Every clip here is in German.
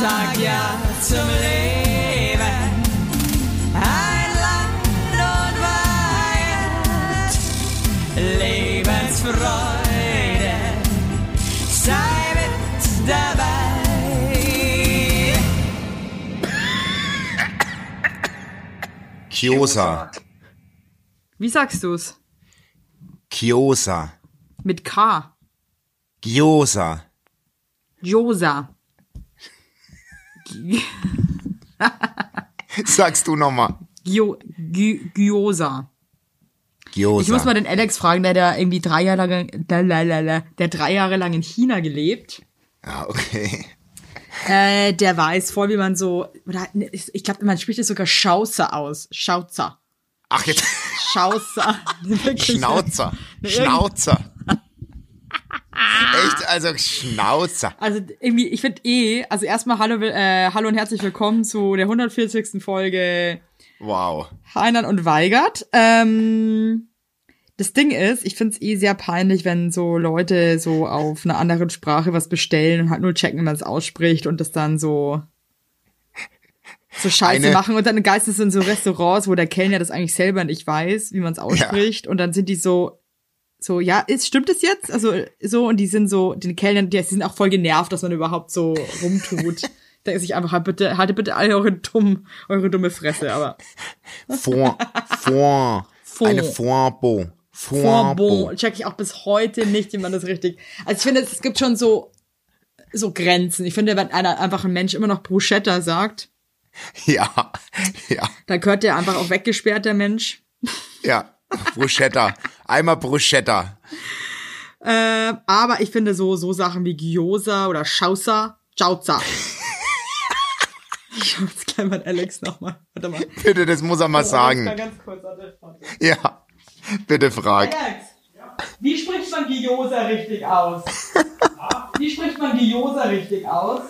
sag ja zum Leben. Ein Land und Weihend, Lebensfreude, sei mit dabei. Kiosa. Wie sagst du's? Kiosa. Mit K. Gyosa. Josa. Sagst du nochmal. Gio, Gi- Gyosa. Gyosa. Ich muss mal den Alex fragen, der da irgendwie drei Jahre lang, der drei Jahre lang in China gelebt. Ja, okay. Äh, der weiß voll, wie man so, oder, ich glaube, man spricht es sogar Schauzer aus. Schauzer. Ach, jetzt. Schauzer. Schnauzer. Schnauzer. Echt, also Schnauzer. Also irgendwie, ich finde eh, also erstmal hallo, äh, hallo und herzlich willkommen zu der 140. Folge Wow. Heinern und Weigert. Ähm, das Ding ist, ich find's eh sehr peinlich, wenn so Leute so auf einer anderen Sprache was bestellen und halt nur checken, wie man es ausspricht und das dann so so Scheiße Eine- machen und dann geistens in so Restaurants, wo der Kellner das eigentlich selber nicht weiß, wie man es ausspricht und dann sind die so so, ja, ist, stimmt es jetzt? Also, so, und die sind so, den Kellnern, die, die sind auch voll genervt, dass man überhaupt so rumtut. Denken sich einfach, halt bitte, haltet bitte alle eure dumm, eure dumme Fresse, aber. Fond. Fond. Fond. Eine. Fondbon Fondbo. check ich auch bis heute nicht, wie man das richtig. Also ich finde, es gibt schon so so Grenzen. Ich finde, wenn einer einfach ein Mensch immer noch Bruschetta sagt, Ja. Ja. dann gehört der einfach auch weggesperrt, der Mensch. Ja. Bruschetta. Einmal Bruschetta. Äh, aber ich finde so so Sachen wie Gyoza oder Schausa, Jauza. ich hab jetzt gleich mal Alex nochmal. Warte mal. Bitte, das muss er mal Mal sagen. ganz kurz. Ja. Bitte frag. Alex, wie spricht man Gyoza richtig aus? Wie spricht man Gyoza richtig aus?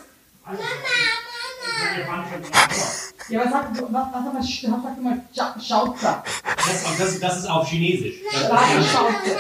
Ja, was sagt, was, was, was, was sagt man Scha- Schauzer? Das, das, das ist auf Chinesisch. Schauzer.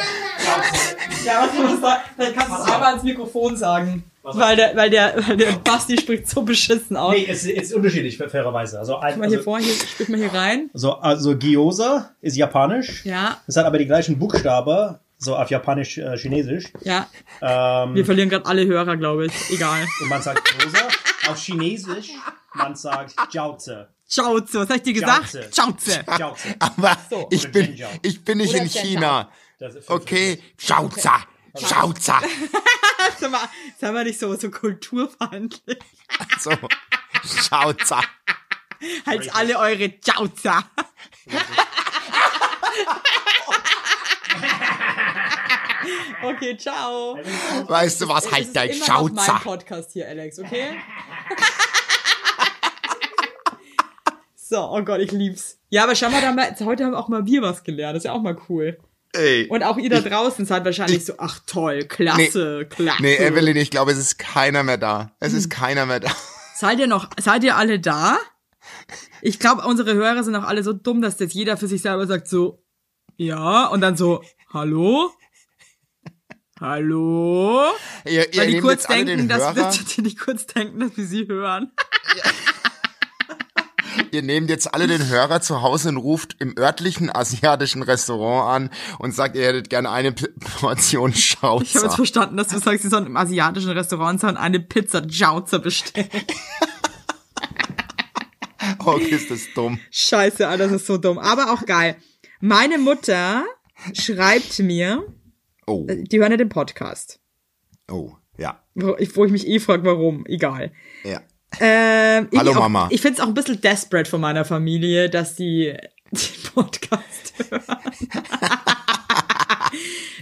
Ja, was muss da? Dann kannst du es einmal ins Mikrofon sagen. Weil der, weil der, weil der Basti spricht so beschissen aus. nee, es ist unterschiedlich, fairerweise. Also, ein, mal hier also, vor, hier, sprich mal hier rein. so, also Gyoza ist japanisch. Ja, Es hat aber die gleichen Buchstaben, so auf japanisch, äh, chinesisch. ja. Ähm, Wir verlieren gerade alle Hörer, glaube ich. Egal. und man sagt Gyoza. auf chinesisch, man sagt Jiaozi. Schauze, was hab ich dir gesagt? Jauze. Schauze. Jiaozi. Aber So. ich bin, ich bin nicht Oder in. China. Das ist Okay. Schauzer. Schauzer. Sag mal, sag mal nicht so, so kulturfeindlich. So. Schauzer. Halt alle eure Jauza. okay, ciao. Weißt du was? Halt ist dein immer noch mein Schauzer. Podcast hier, Alex, okay? so, oh Gott, ich lieb's. Ja, aber schau mal, da wir, heute haben auch mal wir was gelernt. Das ist ja auch mal cool. Ey. Und auch ihr da draußen seid wahrscheinlich so, ach toll, klasse, klasse. Nee, Evelyn, ich glaube, es ist keiner mehr da. Es Hm. ist keiner mehr da. Seid ihr noch, seid ihr alle da? Ich glaube, unsere Hörer sind auch alle so dumm, dass das jeder für sich selber sagt so, ja, und dann so, hallo? Hallo? Ihr, ihr Weil die kurz jetzt denken, den dass wir, die kurz denken, dass wir sie hören. Ihr nehmt jetzt alle den Hörer zu Hause und ruft im örtlichen asiatischen Restaurant an und sagt, ihr hättet gerne eine P Portion Ich habe jetzt Schauzer. verstanden, dass du sagst, sie sollen im asiatischen Restaurant und eine Pizza Jauzer bestellen. Oh, ist das dumm. Scheiße, Alter, das ist so dumm. Aber auch geil. Meine Mutter schreibt mir, Oh, die hören ja den Podcast. oh, ja, Wo ich, wo ich mich eh frage, warum. Egal. ja. Ähm, ich Hallo, auch, Mama. Ich find's auch ein bisschen desperate von meiner Familie, dass die den Podcast hören.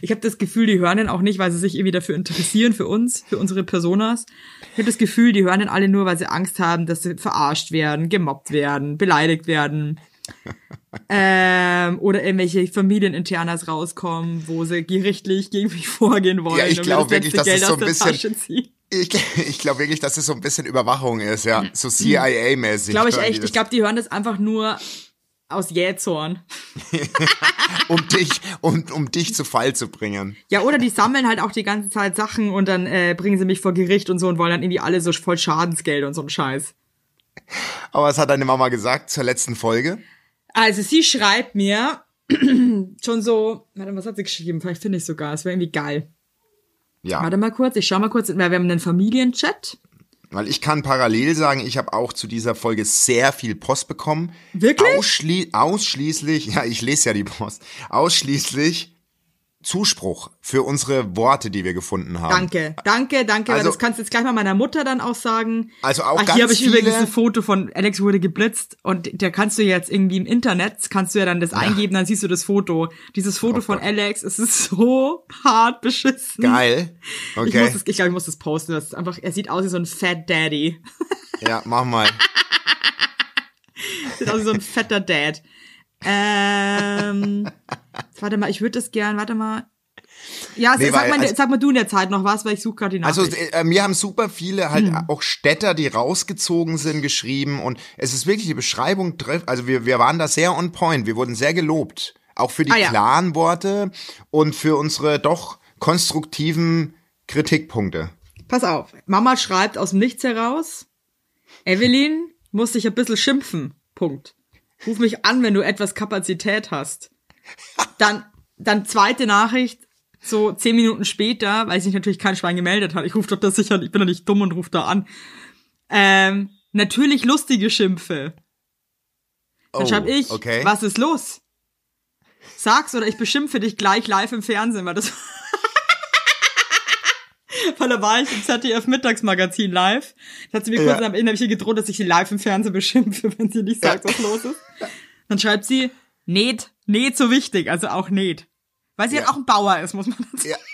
ich habe das Gefühl, die hören den auch nicht, weil sie sich irgendwie dafür interessieren, für uns, für unsere Personas. Ich habe das Gefühl, die hören den alle nur, weil sie Angst haben, dass sie verarscht werden, gemobbt werden, beleidigt werden. ähm, oder irgendwelche Familieninternas rauskommen, wo sie gerichtlich gegen mich vorgehen wollen. Ja, ich und mir glaub das wirklich, dass es Geld so aus der ein bisschen-. Ich, ich glaube wirklich, dass es so ein bisschen Überwachung ist, ja. So CIA-mäßig. Glaube ich echt. Ich glaube, die hören das einfach nur aus Jähzorn. um dich, um, um dich zu Fall zu bringen. Ja, oder die sammeln halt auch die ganze Zeit Sachen und dann äh, bringen sie mich vor Gericht und so und wollen dann irgendwie alle so voll Schadensgeld und so ein Scheiß. Aber was hat deine Mama gesagt zur letzten Folge? Also sie schreibt mir schon so, warte, was hat sie geschrieben? Vielleicht finde ich sogar, es wäre irgendwie geil. Ja, Warte mal kurz, ich schau mal kurz, wir haben einen Familienchat. weil ich kann parallel sagen, ich habe auch zu dieser Folge sehr viel Post bekommen. Wirklich? Ausschli ausschließlich, ja, ich lese ja die Post, ausschließlich Zuspruch für unsere Worte, die wir gefunden haben. Danke, danke, danke. Also- das kannst du jetzt gleich mal meiner Mutter dann auch sagen. Also auch Ach, ganz hier habe ich viele- übrigens ein Foto von Alex wurde geblitzt und der kannst du jetzt irgendwie im Internet, kannst du ja dann das eingeben, dann siehst du das Foto. Dieses Foto Oh von Gott. Alex, es ist so hart beschissen. Geil. Ich, muss Okay. das, ich glaube, ich muss das posten. Das ist einfach, er sieht aus wie so ein Fat Daddy. Ja, mach mal. Sieht aus wie so ein fetter Dad. Ähm, warte mal, ich würde das gern, warte mal. Ja, Nee, sag, weil- mal, also- sag mal du in der Zeit noch was, weil ich suche gerade die Also Nachricht. äh, mir haben super viele halt Hm. auch Städter, die rausgezogen sind, geschrieben und es ist wirklich die Beschreibung trifft. Also wir, wir waren da sehr on point. Wir wurden sehr gelobt. Auch für die Ah, ja. klaren Worte und für unsere doch konstruktiven Kritikpunkte. Pass auf, Mama schreibt aus dem Nichts heraus, Evelyn muss dich ein bisschen schimpfen. Punkt. Ruf mich an, wenn du etwas Kapazität hast. Dann, dann zweite Nachricht, so zehn Minuten später, weil sich natürlich kein Schwein gemeldet hat. Ich rufe doch das sicher, ich bin doch nicht dumm und rufe da an. Ähm, natürlich lustige Schimpfe. Dann Oh, schreib ich, okay. was ist los? Sag's oder ich beschimpfe dich gleich live im Fernsehen, weil das weil da war ich im ZDF Mittagsmagazin live. Da hat sie mir kurz Ja. am Ende ihr gedroht, dass ich sie live im Fernsehen beschimpfe, wenn sie nicht sagt, was los ist. Dann schreibt sie, näht, näht so wichtig, also auch näht. Weil sie Ja. halt auch ein Bauer ist, muss man dazu Ja.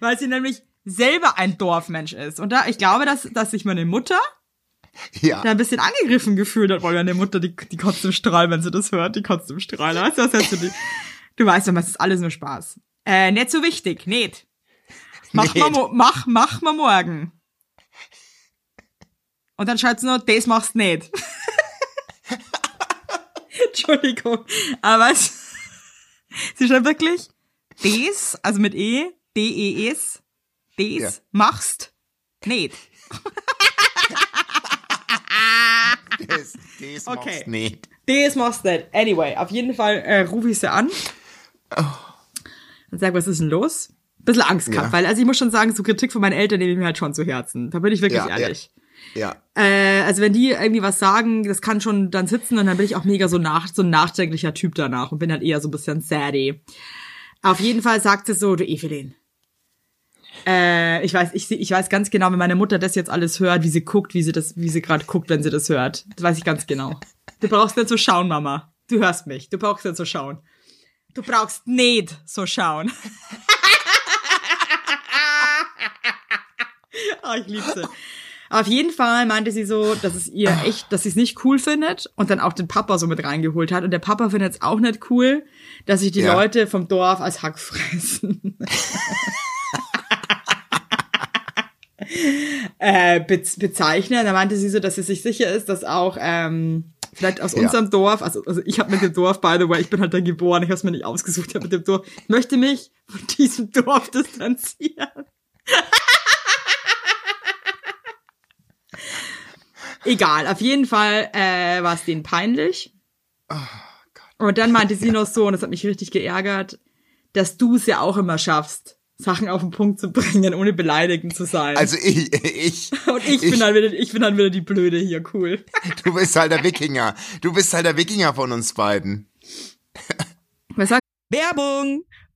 Weil sie nämlich selber ein Dorfmensch ist. Und da, ich glaube, dass, dass sich meine Mutter Ja. da ein bisschen angegriffen gefühlt hat, weil meine Mutter, die, die kotzt im Strahl, wenn sie das hört, die kotzt im Strahl. Weißt du, was du die? Du weißt doch, es ist alles nur Spaß. Äh, nicht so wichtig, nicht. Mach, Nicht. Mal, mo- mach, mach mal morgen. Und dann schreibt sie noch, das machst nicht. Entschuldigung. Aber es, sie schreibt wirklich, des, also mit E, D-E-S, des Ja. machst nicht. Das, das Okay. machst nicht. Das machst du nicht. Anyway, auf jeden Fall äh, rufe ich sie an und sag, was ist denn los? Bisschen Angst gehabt, Ja. weil also ich muss schon sagen, so Kritik von meinen Eltern nehme ich mir halt schon zu Herzen. Da bin ich wirklich Ja, ja. ehrlich. Ja. Äh, also wenn die irgendwie was sagen, das kann schon dann sitzen und dann bin ich auch mega so nach so ein nachdenklicher Typ danach und bin halt eher so ein bisschen saddy. Auf jeden Fall sagt sie so, du Evelyn. Äh, ich weiß, ich, ich weiß ganz genau, wenn meine Mutter das jetzt alles hört, wie sie guckt, wie sie das, wie sie gerade guckt, wenn sie das hört. Das weiß ich ganz genau. Du brauchst nicht so schauen, Mama. Du hörst mich. Du brauchst nicht so schauen. Du brauchst nicht so schauen. oh, ich liebe sie. Auf jeden Fall meinte sie so, dass es ihr echt, dass sie es nicht cool findet und dann auch den Papa so mit reingeholt hat. Und der Papa findet es auch nicht cool, dass sich die Ja. Leute vom Dorf als Hack fressen. äh, bez bezeichnen. Da meinte sie so, dass sie sich sicher ist, dass auch ähm, vielleicht aus Ja. unserem Dorf, also, also ich habe mit dem Dorf, by the way, ich bin halt da geboren, ich habe es mir nicht ausgesucht, ich hab mit dem Dorf, ich möchte mich von diesem Dorf distanzieren. Egal, auf jeden Fall äh, war es denen peinlich. Und dann meinte sie noch so, und das hat mich richtig geärgert, dass du es ja auch immer schaffst, Sachen auf den Punkt zu bringen, ohne beleidigend zu sein. Also ich, ich, und ich, bin halt wieder, ich bin halt wieder die Blöde hier, cool. du bist halt der Wikinger. Du bist halt der Wikinger von uns beiden. Was sagt Werbung?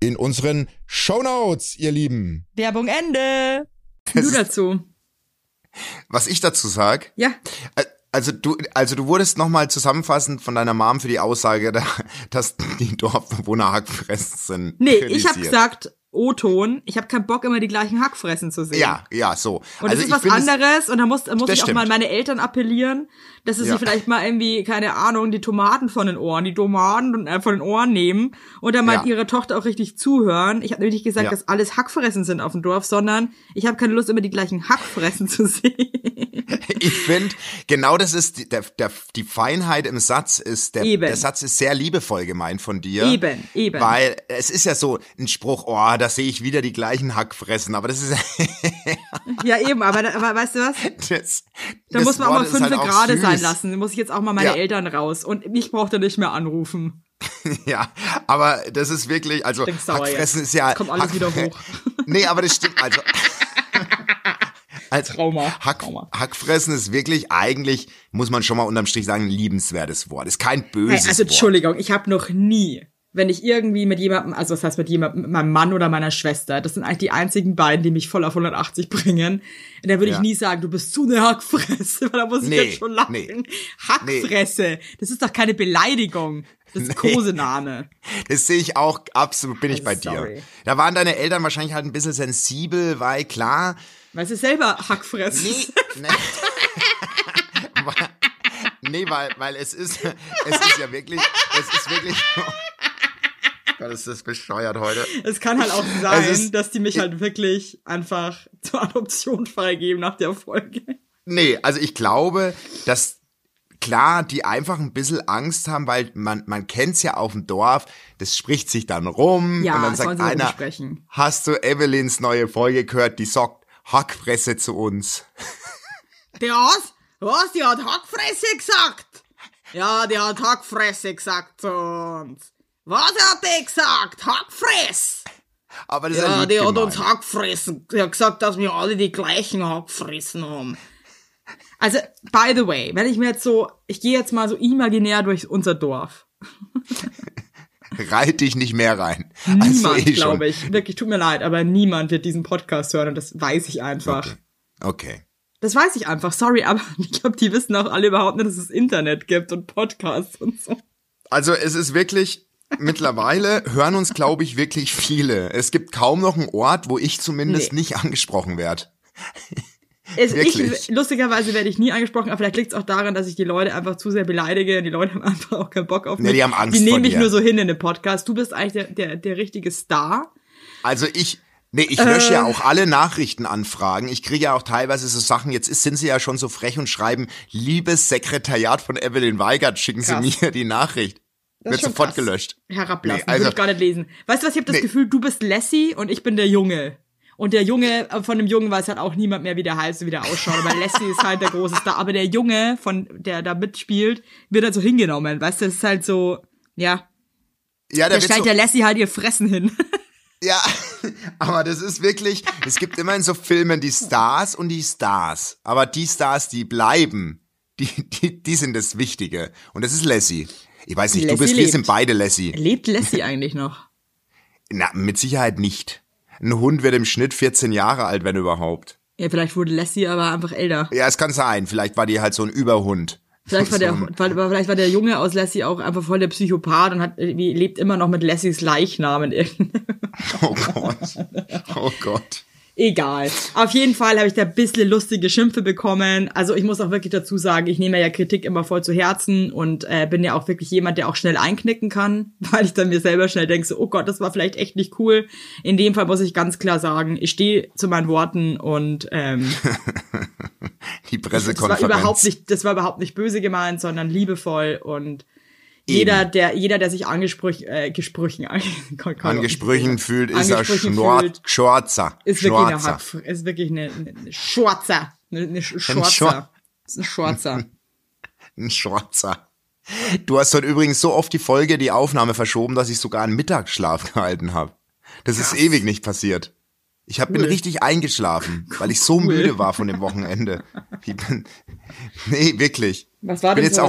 in unseren Shownotes, ihr Lieben. Werbung Ende. Du dazu. Was ich dazu sag, Ja. also du, also du wurdest nochmal zusammenfassend von deiner Mom für die Aussage, da- dass die Dorfbewohner Hackfressen sind. Nee, ich habe gesagt, O-Ton, ich habe keinen Bock, immer die gleichen Hackfressen zu sehen. Ja, ja, so. Und das also ist ich was anderes und da muss, da muss Das ich auch mal meine Eltern appellieren, dass sie Ja. sich vielleicht mal irgendwie, keine Ahnung, die Tomaten von den Ohren, die Tomaten äh, von den Ohren nehmen und dann mal Ja. ihre Tochter auch richtig zuhören. Ich habe nämlich nicht gesagt, Ja. dass alles Hackfressen sind auf dem Dorf, sondern ich habe keine Lust, immer die gleichen Hackfressen zu sehen. Ich finde, genau das ist die, der, der, die Feinheit im Satz ist, der, der Satz ist sehr liebevoll gemeint von dir. Eben, eben. Weil es ist ja so ein Spruch, oh, da sehe ich wieder die gleichen Hackfressen, aber das ist ja, eben, aber, aber weißt du was? das, Da das muss man auch Wort mal ist fünf halt auch Grade süß. sein lassen. Da muss ich jetzt auch mal meine Ja. Eltern raus. Und ich brauchte nicht mehr anrufen. Ja, aber das ist wirklich, also Hackfressen jetzt. ist ja. Jetzt kommt alles Hack- wieder hoch. nee, aber das stimmt, also. Also, Trauma, Hack, Trauma. Hackfressen ist wirklich eigentlich, muss man schon mal unterm Strich sagen, ein liebenswertes Wort. Ist kein Hey, böses also Wort. Entschuldigung, ich habe noch nie, wenn ich irgendwie mit jemandem, also was heißt mit jemandem, mit meinem Mann oder meiner Schwester, das sind eigentlich die einzigen beiden, die mich voll auf 180 bringen, da würde ich Ja. nie sagen, du bist zu eine Hackfresse, weil da muss ich Nee, jetzt schon lachen. nee. Hackfresse, das ist doch keine Beleidigung. Das ist Kosename. Das sehe ich auch, absolut bin ich bei Also sorry. dir. Da waren deine Eltern wahrscheinlich halt ein bisschen sensibel, weil klar, Weißt du selber Hackfresse? nee, nee. nee, weil, weil es ist, es ist ja wirklich, es ist wirklich, Gott, ist das bescheuert heute. Es kann halt auch sein, ist- dass die mich halt wirklich einfach zur Adoption freigeben nach der Folge. Nee, also ich glaube, dass klar, die einfach ein bisschen Angst haben, weil man, man kennt's ja auf dem Dorf, das spricht sich dann rum Ja, und dann sagt sie einer, hast du Evelyns neue Folge gehört, die sagt Hackfresse zu uns. Der was? Was? Die hat Hackfresse gesagt? Ja, die hat Hackfresse gesagt zu uns. Was hat die gesagt? Hackfress? Aber das Ja, die hat gemeint. uns Hackfressen. Die hat gesagt, dass wir alle die gleichen Hackfressen haben. Also, by the way, wenn ich mir jetzt so, ich gehe jetzt mal so imaginär durch unser Dorf. Reit dich nicht mehr rein. Niemand, Also eh glaube ich. Wirklich, tut mir leid, aber niemand wird diesen Podcast hören und das weiß ich einfach. Okay. Das weiß ich einfach, sorry, aber ich glaube, die wissen auch alle überhaupt nicht, dass es Internet gibt und Podcasts und so. Also es ist wirklich, mittlerweile hören uns, glaube ich, wirklich viele. Es gibt kaum noch einen Ort, wo ich zumindest Nee. nicht angesprochen werde. Wirklich? ich, lustigerweise werde ich nie angesprochen, aber vielleicht liegt es auch daran, dass ich die Leute einfach zu sehr beleidige. Die Leute haben einfach auch keinen Bock auf mich. Nee, die haben Angst Die nehmen mich dir. nur so hin in den Podcast. Du bist eigentlich der, der, der richtige Star. Also ich, nee, ich lösche Äh. ja auch alle Nachrichtenanfragen. Ich kriege ja auch teilweise so Sachen, jetzt ist, sind sie ja schon so frech und schreiben, liebes Sekretariat von Evelyn Weigert, schicken Krass. Sie mir die Nachricht. Das Wird sofort krass. gelöscht. Herablassen, Nee, also- würde ich gar nicht lesen. Weißt du was, ich habe das Nee. Gefühl, du bist Lassie und ich bin der Junge. Und der Junge, äh, von dem Jungen weiß halt auch niemand mehr, wie der heißt und wie der ausschaut. Aber Lassie ist halt der große Star. Aber der Junge, von der da mitspielt, wird halt so hingenommen. Weißt du, das ist halt so, ja. Ja, Da der wird stellt so, der Lassie halt ihr Fressen hin. ja, aber das ist wirklich, es gibt immer in so Filmen die Stars und die Stars. Aber die Stars, die bleiben, die, die, die sind das Wichtige. Und das ist Lassie. Ich weiß nicht, du Lassie bist, wir lebt. sind beide Lassie. Lebt Lassie eigentlich noch? Na, mit Sicherheit nicht. Ein Hund wird im Schnitt 14 Jahre alt, wenn überhaupt. Ja, vielleicht wurde Lassie aber einfach älter. Ja, es kann sein. Vielleicht war die halt so ein Überhund. Vielleicht war, der, vielleicht war der Junge aus Lassie auch einfach voll der Psychopath und hat, lebt immer noch mit Lassies Leichnam in irgendeinem Oh Gott. Oh Gott. Egal. Auf jeden Fall habe ich da ein bisschen lustige Schimpfe bekommen. Also ich muss auch wirklich dazu sagen, ich nehme ja Kritik immer voll zu Herzen und äh, bin ja auch wirklich jemand, der auch schnell einknicken kann, weil ich dann mir selber schnell denke, so, oh Gott, das war vielleicht echt nicht cool. In dem Fall muss ich ganz klar sagen, ich stehe zu meinen Worten und ähm, Die das war Pressekonferenz. überhaupt nicht, das war überhaupt nicht böse gemeint, sondern liebevoll und jeder, der, jeder, der sich angesprüch, äh, Gesprüchen, An Gesprüchen fühlt, ist er Angesprüchen Schnor fühlt, Schwarzer. ist wirklich eine, Schwarzer. Hack- ist wirklich eine, eine, eine Schwarzer, eine, eine Sch- Schwar- Schwarzer, ein Schwarzer. Ein Schwarzer. Du hast heute übrigens so oft die Folge, die Aufnahme verschoben, dass ich sogar einen Mittagsschlaf gehalten habe. Das ist ewig nicht passiert. Ich hab, bin Cool. richtig eingeschlafen, weil ich so müde war von dem Wochenende. Ich bin, nee, wirklich. Was war bin denn so?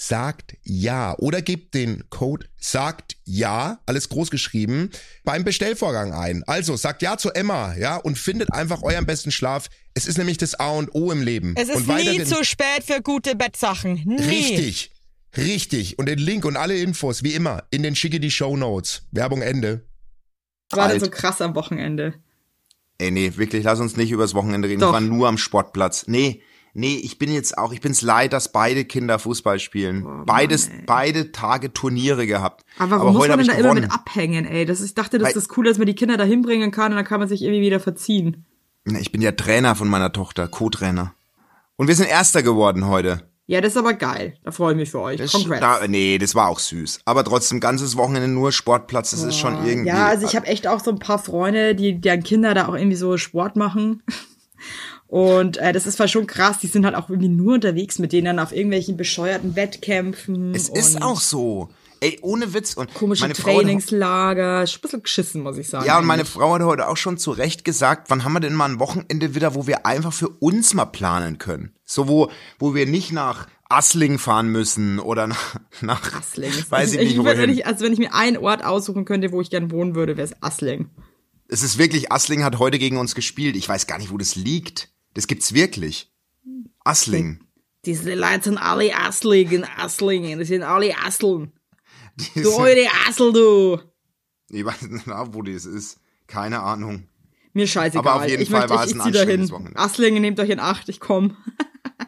sagt ja oder gebt den Code sagt ja, alles groß geschrieben, beim Bestellvorgang ein. Also sagt ja zu Emma, ja, und findet einfach euren besten Schlaf. Es ist nämlich das A und O im Leben. Es ist und nie zu spät für gute Bettsachen. Nie. Richtig. Richtig. Und den Link und alle Infos, wie immer, in den schicke die Show Notes. Werbung Ende. war denn Alt. so krass am Wochenende? Ey, nee, wirklich, lass uns nicht übers Wochenende reden. Doch. Ich war nur am Sportplatz. Nee, nee, ich bin jetzt auch, ich bin's leid, dass beide Kinder Fußball spielen. Beides, beide Tage Turniere gehabt. Aber warum muss heute man denn da immer mit abhängen, ey? Das, ich dachte, das Weil- ist das Coole, dass man die Kinder da hinbringen kann und dann kann man sich irgendwie wieder verziehen. Ich bin ja Trainer von meiner Tochter, Co-Trainer. Und wir sind Erster geworden heute. Ja, das ist aber geil. Da freue ich mich für euch. Das, Congrats. da, nee, das war auch süß. Aber trotzdem, ganzes Wochenende nur Sportplatz, das ist schon irgendwie. Ja, also ich habe echt auch so ein paar Freunde, die deren Kinder da auch irgendwie so Sport machen. Und äh, das ist zwar schon krass, die sind halt auch irgendwie nur unterwegs mit denen auf irgendwelchen bescheuerten Wettkämpfen. es ist auch so. Ey, ohne Witz. Und Komische meine Trainingslager. Ist ein bisschen geschissen, muss ich sagen. Ja, und meine. Frau hat heute auch schon zu Recht gesagt, wann haben wir denn mal ein Wochenende wieder, wo wir einfach für uns mal planen können? So, wo, wo wir nicht nach Assling fahren müssen oder nach, nach Assling. weiß ich ich, nicht würd, wenn wohin. ich, also wenn ich mir einen Ort aussuchen könnte, wo ich gern wohnen würde, wäre es Assling. Es ist wirklich, Assling hat heute gegen uns gespielt. Ich weiß gar nicht, wo das liegt. Das gibt's wirklich. Assling. Diese Leute sind alle Assling, Asslingen. Das sind alle Asseln. Die Du eure Assel, du. Ich weiß nicht, wo das ist. Keine Ahnung. Mir scheißegal. Aber auf jeden ich Fall möchte, war ich, es ein dahin. Wochenende. Asslingen, nehmt euch in Acht, ich komm.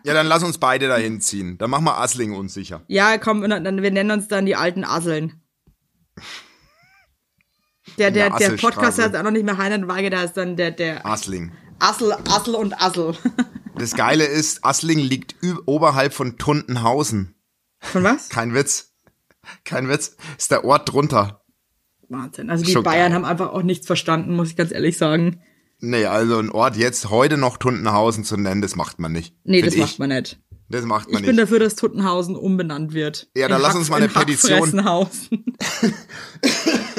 Ja, dann lass uns beide dahin ziehen. Dann machen wir Assling unsicher. Ja, komm, dann, wir nennen uns dann die alten Asseln. Der, der, der der. Podcast heißt auch noch nicht mehr Heinrich Weige, da ist dann der, der Assling. Assel, Assel und Assel. Das Geile ist, Assling liegt oberhalb von Tuntenhausen. Von was? Kein Witz. Kein Witz. Ist der Ort drunter. Wahnsinn. Also die Schon Bayern geil. haben einfach auch nichts verstanden, muss ich ganz ehrlich sagen. Nee, also ein Ort jetzt heute noch Tuntenhausen zu nennen, das macht man nicht. Nee, das ich. macht man nicht. Das macht Ich man bin nicht. dafür, dass Tuttenhausen umbenannt wird. Ja, dann lass uns mal eine in Petition-.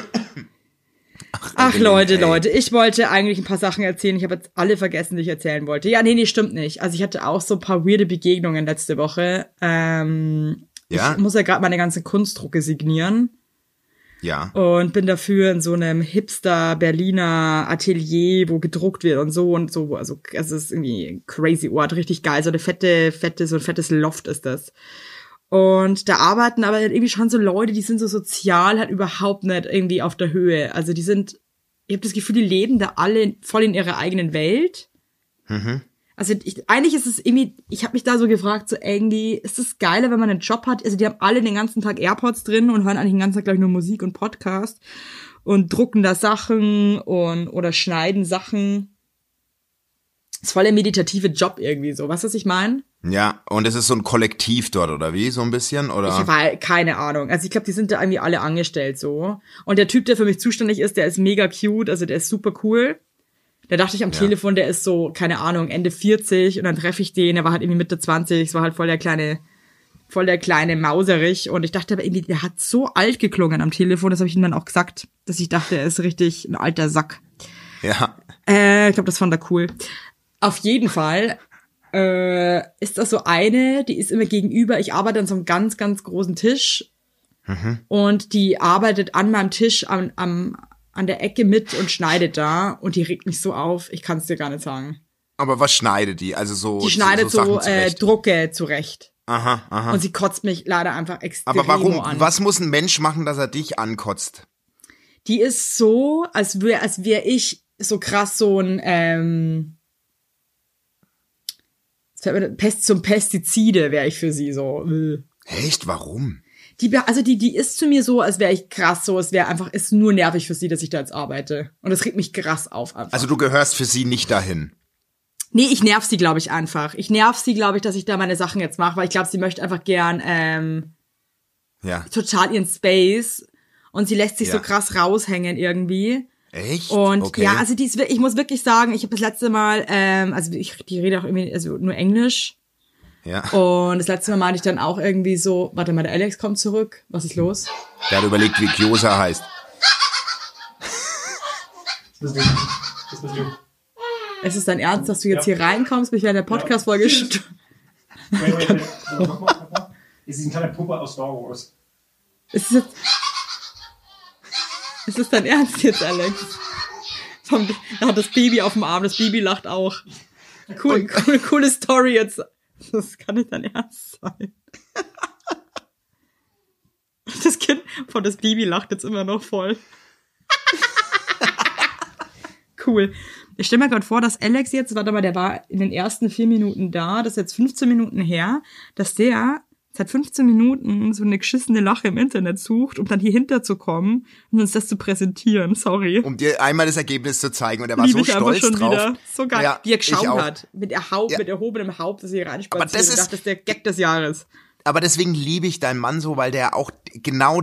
Ach Leute. Leute, ich wollte eigentlich ein paar Sachen erzählen. Ich habe jetzt alle vergessen, die ich erzählen wollte. Ja, nee, nee, stimmt nicht. Also ich hatte auch so ein paar weirde Begegnungen letzte Woche. Ähm, Ja? Ich muss ja gerade meine ganzen Kunstdrucke signieren. Ja. und bin dafür in so einem Hipster Berliner Atelier, wo gedruckt wird und so und so. Also es ist irgendwie ein crazy Ort, richtig geil. So eine fette, fette, so ein fettes Loft ist das. Und da arbeiten aber irgendwie schon so Leute, die sind so sozial halt überhaupt nicht irgendwie auf der Höhe. Also die sind, ich habe das Gefühl, die leben da alle voll in ihrer eigenen Welt. Also ich, eigentlich ist es irgendwie, ich habe mich da so gefragt, so irgendwie, ist es geiler, wenn man einen Job hat? Also die haben alle den ganzen Tag AirPods drin und hören eigentlich den ganzen Tag gleich nur Musik und Podcast und drucken da Sachen und oder schneiden Sachen. Das ist voll der meditative Job irgendwie so. Weißt du, was ich meine? Ja, und es ist so ein Kollektiv dort, oder wie? So ein bisschen? Oder? Ich war keine Ahnung. Also ich glaube, die sind da irgendwie alle angestellt so. Und der Typ, der für mich zuständig ist, der ist mega cute, also der ist super cool. Da dachte ich am Telefon, der ist so, keine Ahnung, Ende 40 und dann treffe ich den, der war halt irgendwie Mitte 20, es war halt voll der kleine, voll der kleine Mauserich und ich dachte aber irgendwie, der hat so alt geklungen am Telefon, das habe ich ihm dann auch gesagt, dass ich dachte, er ist richtig ein alter Sack. ja. Äh, ich glaube, das fand er cool. Auf jeden Fall äh, ist das so eine, die ist immer gegenüber. Ich arbeite an so einem ganz, ganz großen Tisch und die arbeitet an meinem Tisch am, am, an der Ecke mit und schneidet da und die regt mich so auf. Ich kann es dir gar nicht sagen. Aber was schneidet die? Also so. Die schneidet so, Sachen äh, zurecht. Drucke zurecht. Aha, aha. Und sie kotzt mich leider einfach extrem Aber warum? an. Was muss ein Mensch machen, dass er dich ankotzt? Die ist so, als wäre als wär ich so krass so ein ähm, Pest zum Pestizide wäre ich für sie so. äh. Echt? Warum? Die, also die, die ist zu mir so, als wäre ich krass so, es wäre einfach, ist nur nervig für sie, dass ich da jetzt arbeite. Und das regt mich krass auf einfach. Also du gehörst für sie nicht dahin. nee, ich nerv sie, glaube ich, einfach. Ich nerv sie, glaube ich, dass ich da meine Sachen jetzt mache, weil ich glaube, sie möchte einfach gern ähm, Ja. total ihren Space und sie lässt sich Ja. so krass raushängen irgendwie. Echt? Und okay. ja, also die ist, ich muss wirklich sagen, ich habe das letzte Mal, ähm, also ich, die rede auch irgendwie, also nur Englisch. ja. Und das letzte Mal meinte ich dann auch irgendwie so, warte mal, der Alex kommt zurück. Was ist los? Der hat überlegt, wie Gyoza heißt. Das bist du. Das bist du. Es ist dein Ernst, dass du jetzt hier reinkommst, mich während der Podcast-Folge st- Wait, wait, wait. Mal, mal. Es ist ein kleiner Puppe aus Star Wars. Ist es jetzt, ist es dein Ernst jetzt, Alex? Vom, er hat das Baby auf dem Arm, das Baby lacht auch. Cool, cool, coole Story jetzt. Das kann nicht dein Ernst sein. Das Kind von das Baby lacht jetzt immer noch voll. Cool. Ich stelle mir gerade vor, dass Alex jetzt, warte mal, der war in den ersten vier Minuten da, das ist jetzt 15 Minuten her, dass der seit 15 Minuten so eine geschissene Lache im Internet sucht, um dann hier hinterzukommen und uns das zu präsentieren. Sorry. Um dir einmal das Ergebnis zu zeigen. Und er war Liebe so stolz schon drauf. wieder. So geil. Ja, Wie er geschaut hat. Mit, Ja. mit erhobenem Haupt, dass er hier reinspaziert. Aber das ist- dachte, das ist der Gag des Jahres. Aber deswegen liebe ich deinen Mann so, weil der auch genau,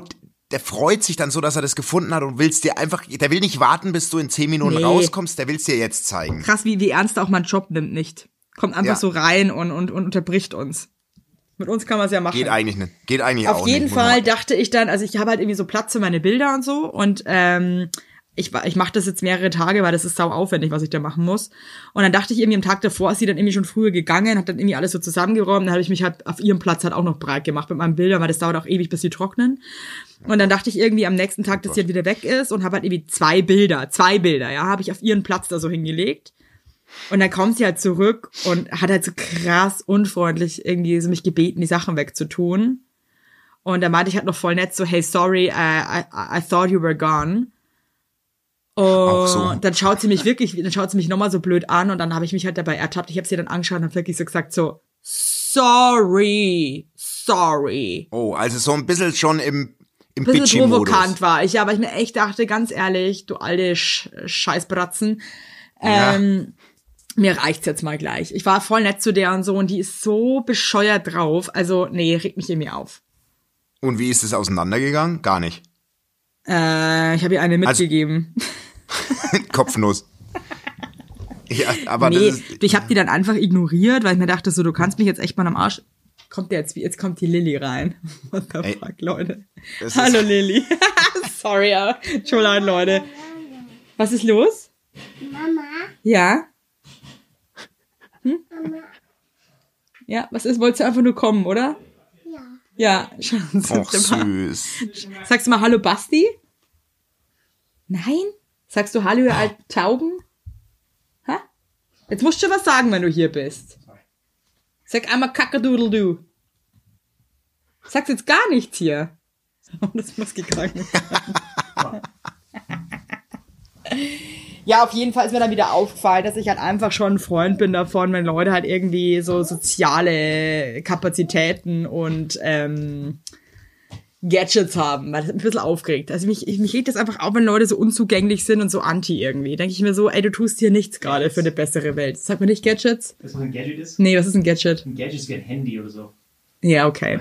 der freut sich dann so, dass er das gefunden hat und will's dir einfach, der will nicht warten, bis du in zehn Minuten Nee. rauskommst, der will's dir jetzt zeigen. Krass, wie, wie ernst er auch meinen Job nimmt, nicht. Kommt einfach Ja. so rein und, und, und unterbricht uns. Mit uns kann man es ja machen. Geht eigentlich nicht. Geht eigentlich auch Auf jeden nicht. Fall dachte ich dann, also ich habe halt irgendwie so Platz für meine Bilder und so und ähm, ich, ich mache das jetzt mehrere Tage, weil das ist sau aufwendig, was ich da machen muss. Und dann dachte ich irgendwie am Tag davor ist sie dann irgendwie schon früher gegangen, hat dann irgendwie alles so zusammengeräumt. Dann habe ich mich halt auf ihrem Platz halt auch noch breit gemacht mit meinen Bildern, weil das dauert auch ewig, bis sie trocknen. Und dann dachte ich irgendwie am nächsten Tag, dass sie halt wieder weg ist und habe halt irgendwie zwei Bilder, zwei Bilder, ja, habe ich auf ihren Platz da so hingelegt. Und dann kommt sie halt zurück und hat halt so krass unfreundlich irgendwie so mich gebeten, die Sachen wegzutun. Und da meinte ich halt noch voll nett so, hey, sorry, I, I, I thought you were gone. Und so. dann schaut sie mich wirklich, dann schaut sie mich nochmal so blöd an und dann habe ich mich halt dabei ertappt. Ich habe sie dann angeschaut und habe wirklich so gesagt so, sorry, sorry. Oh, also so ein bisschen schon im, im Bisschen provokant war ich, ja, aber ich mir echt dachte, ganz ehrlich, du alte Sch Scheißbratzen, Ja. ähm, mir reicht's jetzt mal gleich. Ich war voll nett zu der und so und die ist so bescheuert drauf. Also, nee, regt mich irgendwie auf. Und wie ist es auseinandergegangen? Gar nicht. Äh, ich habe ihr eine Also- mitgegeben. Kopfnuss. ja, aber nee, das ist, ich habe die dann einfach ignoriert, weil ich mir dachte, so, du kannst mich jetzt echt mal am Arsch. Kommt der jetzt, jetzt kommt die Lilly rein. What the Ey, fuck, Leute. Hallo Lilly. Sorry. Entschuldigung, Leute. Was ist los? Mama, Ja? Hm? Ja, was ist? Wolltest du einfach nur kommen, oder? ja. Ja, schon. Och, süß. Sagst du mal Hallo Basti? Nein? Sagst du Hallo, ihr alten Tauben? Hä? Jetzt musst du schon was sagen, wenn du hier bist. Sag einmal Kackadoodle-Doo. Sagst jetzt gar nichts hier. Das muss gegangen sein. Ja, auf jeden Fall ist mir dann wieder aufgefallen, dass ich halt einfach schon ein Freund bin davon, wenn Leute halt irgendwie so soziale Kapazitäten und ähm, Gadgets haben, weil das hat mich ein bisschen aufgeregt. Also mich, ich, mich regt das einfach auf, wenn Leute so unzugänglich sind und so anti irgendwie. Denke ich mir so, ey, du tust hier nichts gerade für eine bessere Welt. Sag mir nicht Gadgets? Was ein Gadget ist? Nee, was ist ein Gadget? Ein Gadget ist wie ein Handy oder so. Ja, okay.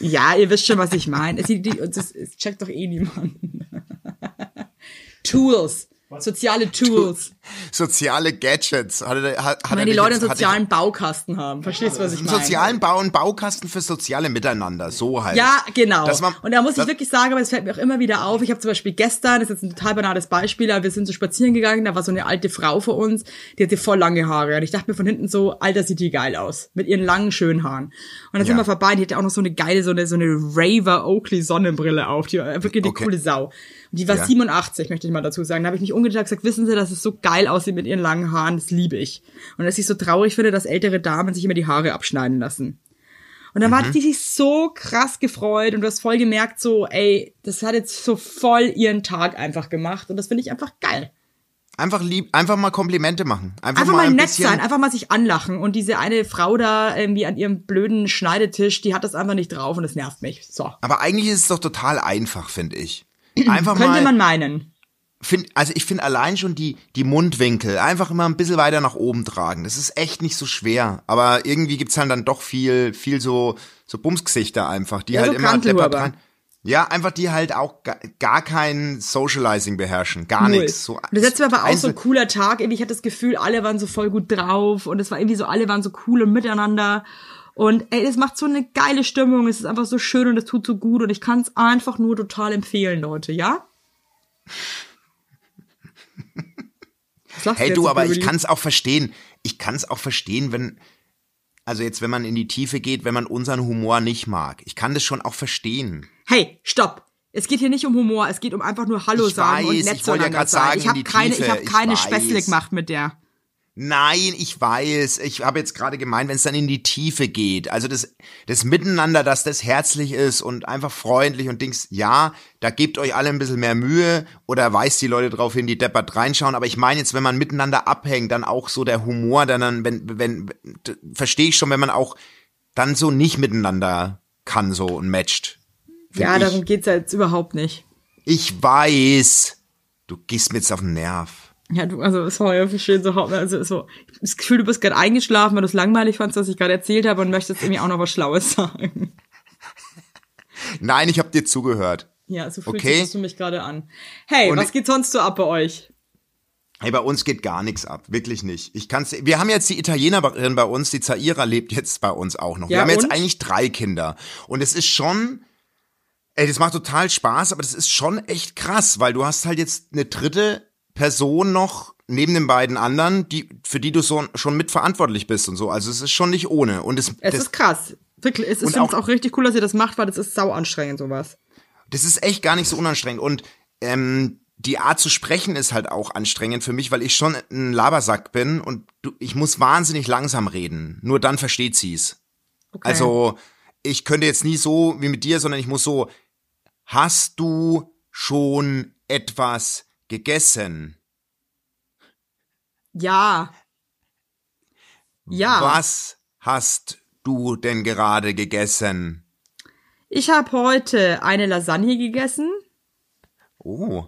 Ja, ihr wisst schon, was ich meine. Das, es checkt doch eh niemand. Tools. Soziale Tools. Soziale Gadgets. Hat er, hat, er Wenn die Leute jetzt- einen sozialen Baukasten haben. Verstehst du, was ich Einen meine? sozialen Bau und Baukasten für soziale Miteinander, so halt. Ja, genau. Man- und da muss ich wirklich sagen, aber es fällt mir auch immer wieder auf. Ich habe zum Beispiel gestern, das ist jetzt ein total banales Beispiel, aber wir sind so spazieren gegangen, da war so eine alte Frau vor uns, die hatte voll lange Haare. Und ich dachte mir von hinten so, Alter, sieht die geil aus. Mit ihren langen, schönen Haaren. Und dann sind Ja. wir vorbei, die hatte auch noch so eine geile, so eine, so eine Raver Oakley Sonnenbrille auf. Die war wirklich eine Okay. coole Sau. Und die war Ja. 87, möchte ich mal dazu sagen. Da habe ich mich umgedreht und gesagt, wissen Sie, dass es so geil aussieht mit ihren langen Haaren, das liebe ich. Und dass ich so traurig finde, dass ältere Damen sich immer die Haare abschneiden lassen. Und dann Mhm. hat die sich so krass gefreut und du hast voll gemerkt, so, ey, das hat jetzt so voll ihren Tag einfach gemacht. Und das finde ich einfach geil. Einfach lieb, einfach mal Komplimente machen. Einfach, Einfach mal ein nett sein, einfach mal sich anlachen. Und diese eine Frau da irgendwie an ihrem blöden Schneidetisch, die hat das einfach nicht drauf und das nervt mich. So. Aber eigentlich ist es doch total einfach, finde ich. Einfach Könnte mal, man meinen. find, also ich finde allein schon die, die Mundwinkel einfach immer ein bisschen weiter nach oben tragen. Das ist echt nicht so schwer. Aber irgendwie gibt's halt dann doch viel, viel so, so Bumsgesichter einfach, die Ja, halt so immer deppert rein. Ja, einfach die halt auch gar, gar kein Socializing beherrschen. Gar Null. nichts. So, das letzte Mal war auch so ein cooler Tag. Irgendwie, ich hatte das Gefühl, alle waren so voll gut drauf und es war irgendwie so, alle waren so cool und miteinander. Und ey, das macht so eine geile Stimmung. Es ist einfach so schön und es tut so gut und ich kann es einfach nur total empfehlen, Leute, ja? Hey du, so aber ich kann es auch verstehen. Ich kann es auch verstehen, wenn, also jetzt, wenn man in die Tiefe geht, wenn man unseren Humor nicht mag. Ich kann das schon auch verstehen. Hey, stopp! Es geht hier nicht um Humor, es geht um einfach nur Hallo Ich sagen und weiß, nett ich ja zueinander sein. sagen, ich habe keine, ich ich keine. Späßle gemacht mit der. Nein, ich weiß. Ich habe jetzt gerade gemeint, wenn es dann in die Tiefe geht. Also das, das Miteinander, dass das herzlich ist und einfach freundlich und Dings, ja, da gebt euch alle ein bisschen mehr Mühe oder weist die Leute drauf hin, die deppert reinschauen. Aber ich meine jetzt, wenn man miteinander abhängt, dann auch so der Humor, dann, dann wenn, wenn, verstehe ich schon, wenn man auch dann so nicht miteinander kann so und matcht. Ja, ich. darum geht's ja jetzt überhaupt nicht. Ich weiß. Du gehst mir jetzt auf den Nerv. Ja, du, also sorry, ich verstehe so, also so, das Gefühl, du bist gerade eingeschlafen, weil du es langweilig fandst, was ich gerade erzählt habe und möchtest irgendwie auch noch was Schlaues sagen. Nein, ich habe dir zugehört. Ja, so fühlt Okay. du mich gerade an. Hey, Und was geht sonst so ab bei euch? Hey, bei uns geht gar nichts ab, wirklich nicht. Ich kann's. Wir haben jetzt die Italienerin bei uns, die Zaira lebt jetzt bei uns auch noch. Ja, wir haben jetzt und? eigentlich drei Kinder und es ist schon, ey, das macht total Spaß, aber das ist schon echt krass, weil du hast halt jetzt eine dritte Person noch neben den beiden anderen, die für die du so schon mitverantwortlich bist und so. Also es ist schon nicht ohne und es, Es ist krass. Wirklich, es ist auch- auch richtig cool, dass ihr das macht, weil das ist sau anstrengend, sowas. das ist echt gar nicht so unanstrengend. Und ähm, die Art zu sprechen ist halt auch anstrengend für mich, weil ich schon ein Labersack bin und du, ich muss wahnsinnig langsam reden. Nur dann versteht sie's. Okay. Also ich könnte jetzt nie so wie mit dir, sondern ich muss so, hast du schon etwas gegessen? Ja. Ja. Was hast du denn gerade gegessen? Ich habe heute eine Lasagne gegessen. Oh,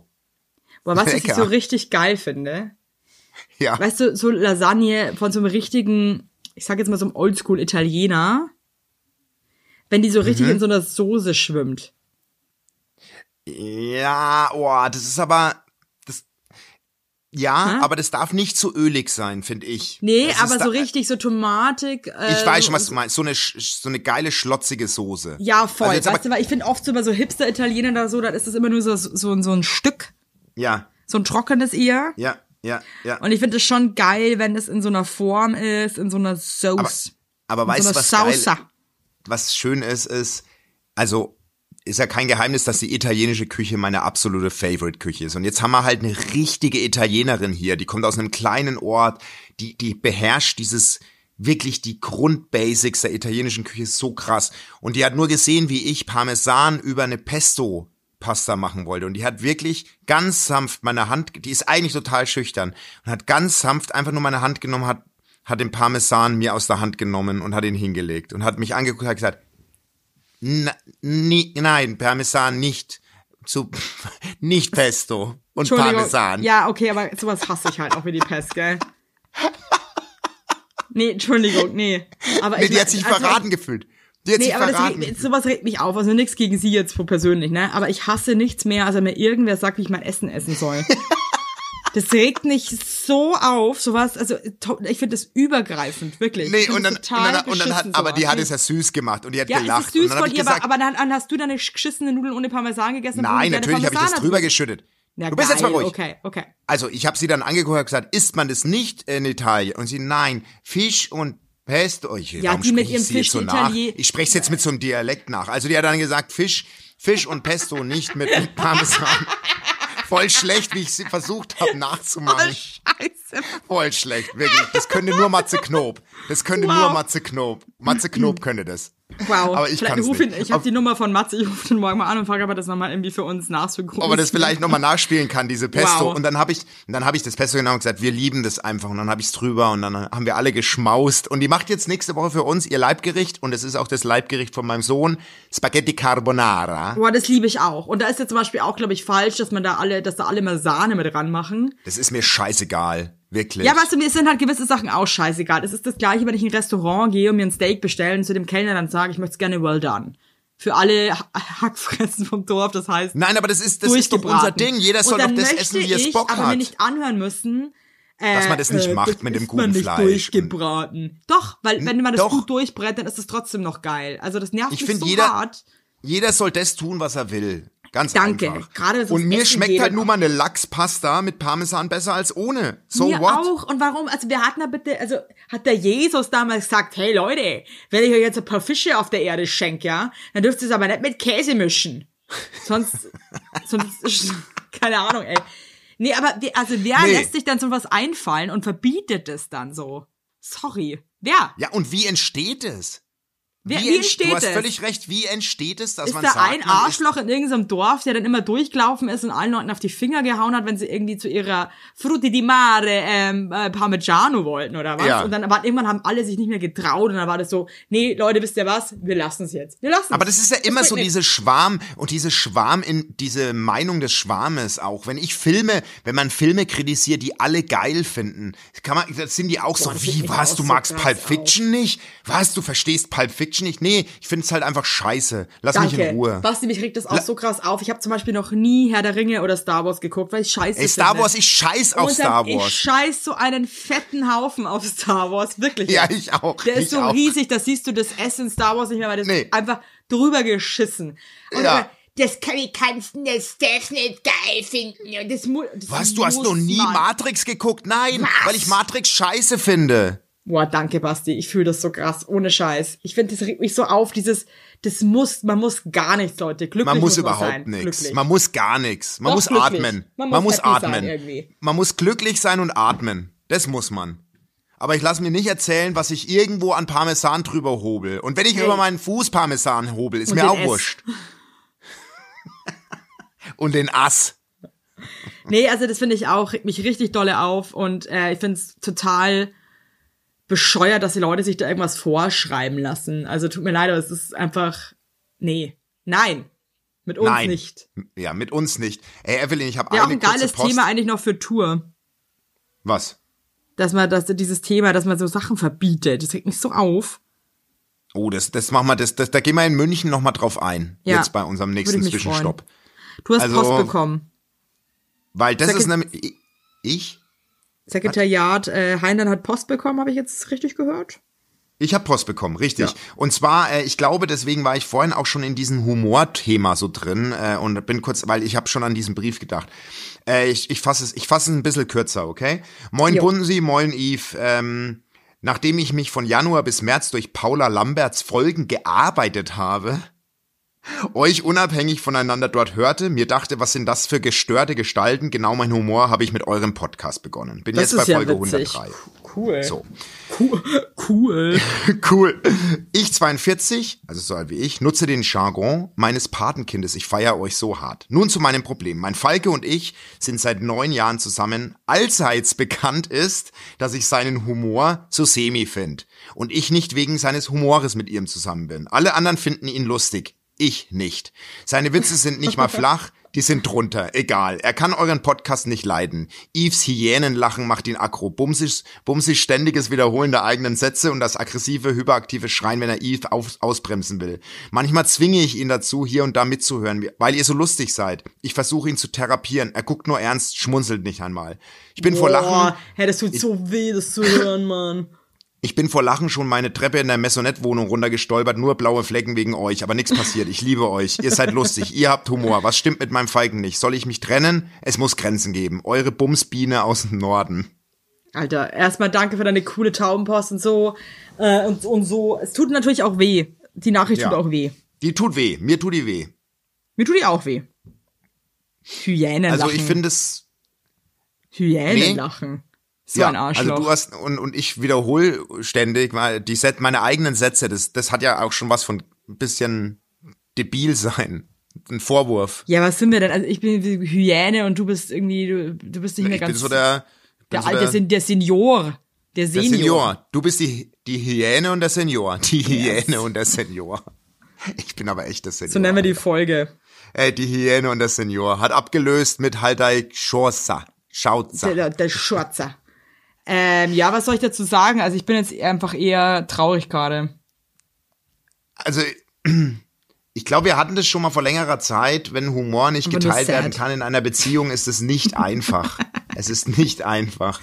Boah, was ich so richtig geil finde. ja. Weißt du, so Lasagne von so einem richtigen, ich sag jetzt mal so einem Oldschool-Italiener, wenn die so richtig Mhm. in so einer Soße schwimmt. Ja, oh, das ist aber ja, Hä? aber das darf nicht zu ölig sein, finde ich. Nee, Das aber da- so richtig so Tomatik. Äh, Ich weiß schon, was und- du meinst. So eine so eine geile schlotzige Soße. Ja, voll. Also weißt aber- du, weil ich finde oft so bei so Hipster-Italienern oder so, dann ist das immer nur so, so, so ein Stück, Ja, so ein trockenes eher. ja, ja, ja. Und ich finde es schon geil, wenn es in so einer Form ist, in so einer Sauce. aber in weißt so du, einer was geil, was schön ist, ist, also ist ja kein Geheimnis, dass die italienische Küche meine absolute Favorite-Küche ist. Und jetzt haben wir halt eine richtige Italienerin hier, die kommt aus einem kleinen Ort, die, die beherrscht dieses, wirklich die Grundbasics der italienischen Küche so krass. Und die hat nur gesehen, wie ich Parmesan über eine Pesto Pasta machen wollte. Und die hat wirklich ganz sanft meine Hand, die ist eigentlich total schüchtern und hat ganz sanft einfach nur meine Hand genommen, hat, hat den Parmesan mir aus der Hand genommen und hat ihn hingelegt und hat mich angeguckt und hat gesagt, "Na- nie, nein, Parmesan nicht. Zu, nicht Pesto und. Parmesan. Ja, okay, aber sowas hasse ich halt auch wie die Pest, gell? Nee, Entschuldigung, nee. Aber Nee, ich, die hat sich also, verraten gefühlt. Die hat Nee, sich aber das verraten. regt, sowas regt mich auf. Also nichts gegen sie jetzt persönlich, ne? Aber ich hasse nichts mehr, als wenn mir irgendwer sagt, wie ich mein Essen essen soll. Das regt mich so auf, sowas, also ich finde das übergreifend, wirklich. Ich Nee, und dann, und dann, und dann hat, beschissen, aber die sowas. hat es ja süß gemacht und die hat Ja, gelacht. es ist süß von ihr, gesagt, aber, aber dann, hast du deine geschissene Nudeln ohne Parmesan gegessen. nein, natürlich habe ich das drüber geschüttet. Na, du bist jetzt mal geil, ruhig. Okay, okay. Also ich habe sie dann angeguckt und gesagt, isst man das nicht in Italien? Und sie, nein, Fisch und Pesto. Ich, Ja, warum die mit spreche ihrem ich sie jetzt Fisch so nach? Ich spreche es jetzt mit so einem Dialekt nach. Also die hat dann gesagt, Fisch, Fisch und Pesto nicht mit Parmesan. Voll schlecht, wie ich sie versucht habe nachzumachen. Scheiße. Voll schlecht, wirklich. Das könnte nur Matze Knob. Das könnte Wow. nur Matze Knob. Matze Knob könnte das. Wow. Aber ich Vielleicht kann's ruf ihn, nicht. Ich habe die Nummer von Matze, ich rufe den morgen mal an und frage, ob er das nochmal irgendwie für uns nachsynchronisiert. ob er das vielleicht nochmal nachspielen kann, diese Pesto. Wow. Und dann habe ich, dann habe ich das Pesto genommen und gesagt, wir lieben das einfach. Und dann habe ich es drüber und dann haben wir alle geschmaust. Und die macht jetzt nächste Woche für uns ihr Leibgericht und es ist auch das Leibgericht von meinem Sohn, Spaghetti Carbonara. Boah, das liebe ich auch. Und da ist ja zum Beispiel auch, glaube ich, falsch, dass man da alle, dass da alle mal Sahne mit ranmachen. Das ist mir scheißegal, wirklich. Ja, weißt du, mir sind halt gewisse Sachen auch scheißegal. Es ist das gleiche, wenn ich in ein Restaurant gehe und mir ein Steak bestelle und zu dem Kellner dann sage, ich möchte es gerne well done. Für alle Ha- Hackfressen vom Dorf, das heißt Nein, aber das ist, das ist doch unser. Ding. Jeder soll doch das essen, wie es ich Bock aber mir hat. nicht anhören müssen, äh, Dass man das nicht macht das mit dem isst man guten nicht Fleisch. durchgebraten. Doch, weil wenn man das Doch. gut durchbrät, dann ist es trotzdem noch geil. Also das nervt Ich mich so jeder- hart. Jeder soll das tun, was er will. Ganz Danke. einfach. Gerade Und mir schmeckt halt nur mal eine Lachspasta mit Parmesan besser als ohne. So Mir what? auch. Und warum? Also wir hatten da bitte, also hat der Jesus damals gesagt, hey Leute, wenn ich euch jetzt ein paar Fische auf der Erde schenke, ja, dann dürft ihr es aber nicht mit Käse mischen. Sonst, sonst, keine Ahnung, ey. Nee, aber wir, also wer Nee. lässt sich dann so was einfallen und verbietet es dann so? Sorry. Wer? Ja, und wie entsteht es? Wer, wie, entsteht Du hast es? völlig recht. Wie entsteht es, dass ist man da sagt, ein Arschloch in irgendeinem Dorf, der dann immer durchgelaufen ist und allen Leuten auf die Finger gehauen hat, wenn sie irgendwie zu ihrer Frutti di Mare ähm, äh, Parmigiano wollten oder was? Ja. Und dann aber irgendwann haben alle sich nicht mehr getraut und dann war das so, nee, Leute, wisst ihr was? Wir lassen es jetzt. Wir lassen Aber das ist ja immer so diese Schwarm und diese Schwarm in diese Meinung des Schwarmes auch. Wenn ich Filme, wenn man Filme kritisiert, die alle geil finden, kann man, das sind die auch so, das regt wie, was, auch du so magst Pulp Fiction nicht? Was, du verstehst Pulp Fiction nicht? Nee, ich finde es halt einfach scheiße. Lass Danke. mich in Ruhe. Basti, mich regt das auch so krass auf. Ich habe zum Beispiel noch nie Herr der Ringe oder Star Wars geguckt, weil ich scheiße Ey, Star finde. Wars, ich scheiß auf Und Star Ich Wars. scheiß so einen fetten Haufen auf Star Wars, wirklich. Ja, ich auch. Der ist ich so auch. riesig, da siehst du das in Star Wars nicht mehr, weil das Nee. ist einfach drüber geschissen. Und Ja. das kann ich kannst das Steff nicht geil finden. Und das das Was, du hast noch nie man. Matrix geguckt? Nein, Was? weil ich Matrix scheiße finde. Boah, danke, Basti. Ich fühle das so krass, ohne Scheiß. Ich finde, das regt mich so auf, dieses, das muss, man muss gar nichts, Leute. Glücklich Man muss man überhaupt nichts. Man muss gar nichts. Man Doch, muss glücklich. atmen. Man Man muss muss, happy sein atmen. Man muss glücklich sein und atmen. Das muss man. Aber ich lasse mir nicht erzählen, was ich irgendwo an Parmesan drüber hobel. Und wenn ich Hey. über meinen Fuß Parmesan hobel, ist Und mir auch S. wurscht. und den Ass. Nee, also das finde ich auch, regt mich richtig dolle auf und äh, ich finde es total bescheuert, dass die Leute sich da irgendwas vorschreiben lassen. Also tut mir leid, aber es ist einfach, nee, nein, mit uns Nein. nicht. Ja, mit uns nicht. Ey, Evelyn, ich habe Ja, auch eine ein kurze geiles Post. Thema eigentlich noch für Tour. Was? Dass man, dass dieses Thema, dass man so Sachen verbietet, das regt mich so auf. Oh, das, das machen wir, das, das, da gehen wir in München noch mal drauf ein. Ja, Jetzt bei unserem nächsten Zwischenstopp. Du hast Also- Post bekommen. Weil das Sag ist ich- nämlich, ich? Sekretariat äh, Heinlein hat Post bekommen, habe ich jetzt richtig gehört? Ich habe Post bekommen, richtig. Ja. Und zwar, äh, ich glaube, deswegen war ich vorhin auch schon in diesem Humorthema so drin äh, und bin kurz, weil ich habe schon an diesen Brief gedacht. Äh, ich ich fasse es, ich fasse es ein bisschen kürzer, okay? Moin Jo. Bunsi, moin Yves. Ähm, nachdem ich mich von Januar bis März durch Paula Lamberts Folgen gearbeitet habe, euch unabhängig voneinander dort hörte, mir dachte, was sind das für gestörte Gestalten? Genau mein Humor habe ich mit eurem Podcast begonnen. Bin Das jetzt bei ja Folge witzig. 103. Cool. So. Cool. cool. Cool. Ich 42, also so alt wie ich, nutze den Jargon meines Patenkindes. Ich feiere euch so hart. Nun zu meinem Problem. Mein Falke und ich sind seit neun Jahren zusammen, allseits bekannt ist, dass ich seinen Humor so semi finde. Und ich nicht wegen seines Humores mit ihm zusammen bin. Alle anderen finden ihn lustig. Ich nicht. Seine Witze sind nicht mal flach, die sind drunter. Egal. Er kann euren Podcast nicht leiden. Yves Hyänenlachen macht ihn aggro. Bumsig, bumsig ständiges Wiederholen der eigenen Sätze und das aggressive, hyperaktive Schreien, wenn er Yves auf, ausbremsen will. Manchmal zwinge ich ihn dazu, hier und da mitzuhören, weil ihr so lustig seid. Ich versuche ihn zu therapieren. Er guckt nur ernst, schmunzelt nicht einmal. Ich bin vor Lachen. Boah, hey, das tut so weh, das zu hören, Mann. Ich bin vor Lachen schon meine Treppe in der Maisonette-Wohnung runtergestolpert, nur blaue Flecken wegen euch, aber nichts passiert. Ich liebe euch. Ihr seid lustig, ihr habt Humor. Was stimmt mit meinem Falken nicht? Soll ich mich trennen? Es muss Grenzen geben. Eure Bumsbiene aus dem Norden. Alter, erstmal danke für deine coole Taubenpost und so. Äh, und, und so. Es tut natürlich auch weh. Die Nachricht Ja. tut auch weh. Die tut weh. Mir tut die weh. Mir tut die auch weh. Hyänen Also ich finde es, Hyänen Nee. So ja, ein Arschloch. also du hast, und, und ich wiederhole ständig mal die Set, meine eigenen Sätze, das, das hat ja auch schon was von ein bisschen debil sein. Ein Vorwurf. ja, was sind wir denn? Also ich bin Hyäne und du bist irgendwie, du, du bist nicht mehr Ich bin ganz. so der, bin der so alte, der, Sen- der Senior. Der der Senior. Senior. Du bist die, die Hyäne und der Senior. Die Hyäne und der Senior. Ich bin aber echt der Senior. So nennen wir die Folge. Ey, die Hyäne und der Senior. Hat abgelöst mit Haldai Schorza. Schautza. Der, der, der Schwarzer. Ähm, ja, was soll ich dazu sagen? Also ich bin jetzt einfach eher traurig gerade. Also, ich glaube, wir hatten das schon mal vor längerer Zeit. Wenn Humor nicht geteilt werden kann in einer Beziehung, ist es nicht einfach. es ist nicht einfach.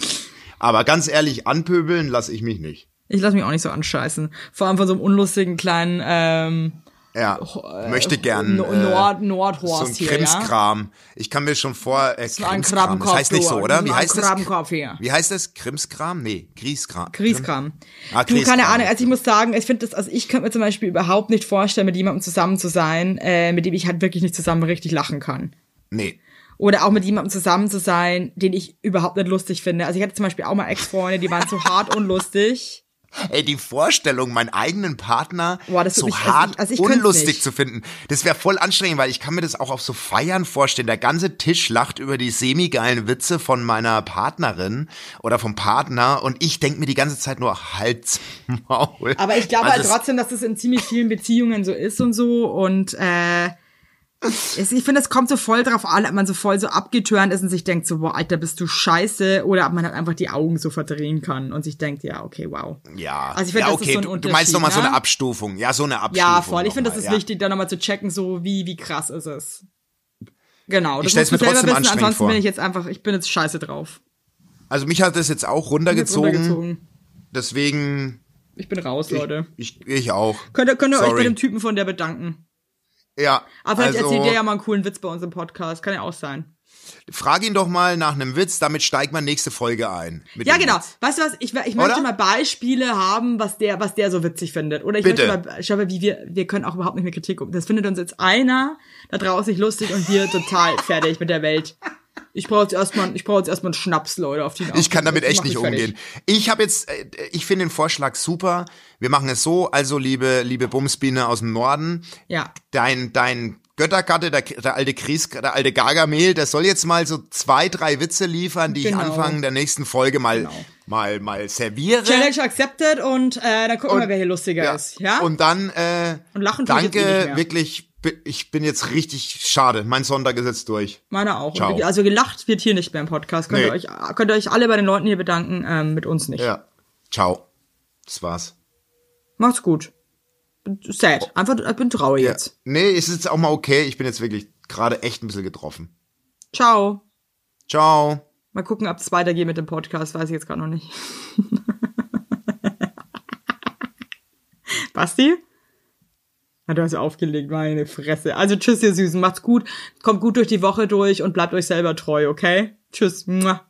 Aber ganz ehrlich, anpöbeln lasse ich mich nicht. Ich lasse mich auch nicht so anscheißen. Vor allem von so einem unlustigen kleinen ähm, Ja, möchte gern äh, Nord so Nordhorst ein hier, ja. Krimskram. Ich kann mir schon vor, äh, Ein Krimskram, das heißt nicht so, oder? Wie heißt das? Wie heißt das? Krimskram? Nee, Grieskram. Grieskram. Ah, Du, Grieskram. keine Ahnung, also ich muss sagen, ich finde das, also ich könnte mir zum Beispiel überhaupt nicht vorstellen, mit jemandem zusammen zu sein, äh, mit dem ich halt wirklich nicht zusammen richtig lachen kann. Nee. Oder auch mit jemandem zusammen zu sein, den ich überhaupt nicht lustig finde. Also ich hatte zum Beispiel auch mal Ex-Freunde, die waren so hart unlustig. Ey, die Vorstellung, meinen eigenen Partner Boah, so also hart ich- also ich unlustig nicht. zu finden, das wäre voll anstrengend, weil ich kann mir das auch auf so Feiern vorstellen. Der ganze Tisch lacht über die semi-geilen Witze von meiner Partnerin oder vom Partner und ich denk mir die ganze Zeit nur Hals, Maul. Aber ich glaube Also halt trotzdem, dass das in ziemlich vielen Beziehungen so ist und so. Und äh, ich finde, es kommt so voll drauf an, ob man so voll so abgeturnt ist und sich denkt so, boah, Alter, bist du scheiße. Oder ob man halt einfach die Augen so verdrehen kann und sich denkt, ja, okay, wow. Ja, Also ich finde, ja, das ist okay, so ein du, du meinst nochmal so Unterschied, eine ne? Abstufung. Ja, so eine Abstufung. Ja, voll. Ich finde, das ist ja. wichtig, da nochmal zu checken, so wie, wie krass ist es. Genau, das stell's muss mir man selber trotzdem wissen. Ansonsten vor. bin ich jetzt einfach, ich bin jetzt scheiße drauf. Also mich hat das jetzt auch Ich bin runtergezogen, runtergezogen. deswegen Ich bin raus, Leute. ich, ich auch. Könnt ihr, könnt ihr euch bei dem Typen von der bedanken? Ja, Aber vielleicht also, erzählt ihr ja mal einen coolen Witz bei uns im Podcast. Kann ja auch sein. frag ihn doch mal nach einem Witz, damit steigt man nächste Folge ein. mit Ja, genau. Witz. Weißt du was? Ich, ich möchte Oder? mal Beispiele haben, was der, was der so witzig findet. Oder ich Bitte. möchte mal, schau mal, wie wir, wir können auch überhaupt nicht mehr Kritik um. Das findet uns jetzt einer da draußen nicht lustig und wir total fertig mit der Welt. Ich brauche jetzt erstmal, ich brauche jetzt erstmal einen Schnaps, Leute, auf die Ich kann damit echt nicht fertig. umgehen. Ich habe jetzt, äh, ich finde den Vorschlag super. Wir machen es so, also liebe, liebe Bumsbiene aus dem Norden, Ja. dein, dein Göttergatte, der, der alte Kries, der alte Gargamel, der soll jetzt mal so zwei, drei Witze liefern, die Genau. ich Anfang der nächsten Folge mal, mal, mal serviere. Challenge accepted und äh, dann gucken wir, wer hier lustiger ja. ist. Ja? Und dann, äh, Und lachen jetzt danke, eh wirklich, ich bin jetzt richtig schade. Mein Sonntag ist jetzt durch. Meiner auch. Ciao. Also gelacht wird hier nicht mehr im Podcast. Könnt, ihr, Nee. euch, könnt ihr euch alle bei den Leuten hier bedanken, ähm, mit uns nicht. Ja. Ciao. Das war's. Macht's gut. Sad. Einfach, ich bin traurig Ja. jetzt. Nee, ist jetzt auch mal okay. Ich bin jetzt wirklich gerade echt ein bisschen getroffen. Ciao. Ciao. Mal gucken, ob es weitergeht mit dem Podcast. Weiß ich jetzt gerade noch nicht. Basti? Na, du hast aufgelegt, meine Fresse. Also tschüss, ihr Süßen. Macht's gut. Kommt gut durch die Woche durch und bleibt euch selber treu, okay? Tschüss. Mua.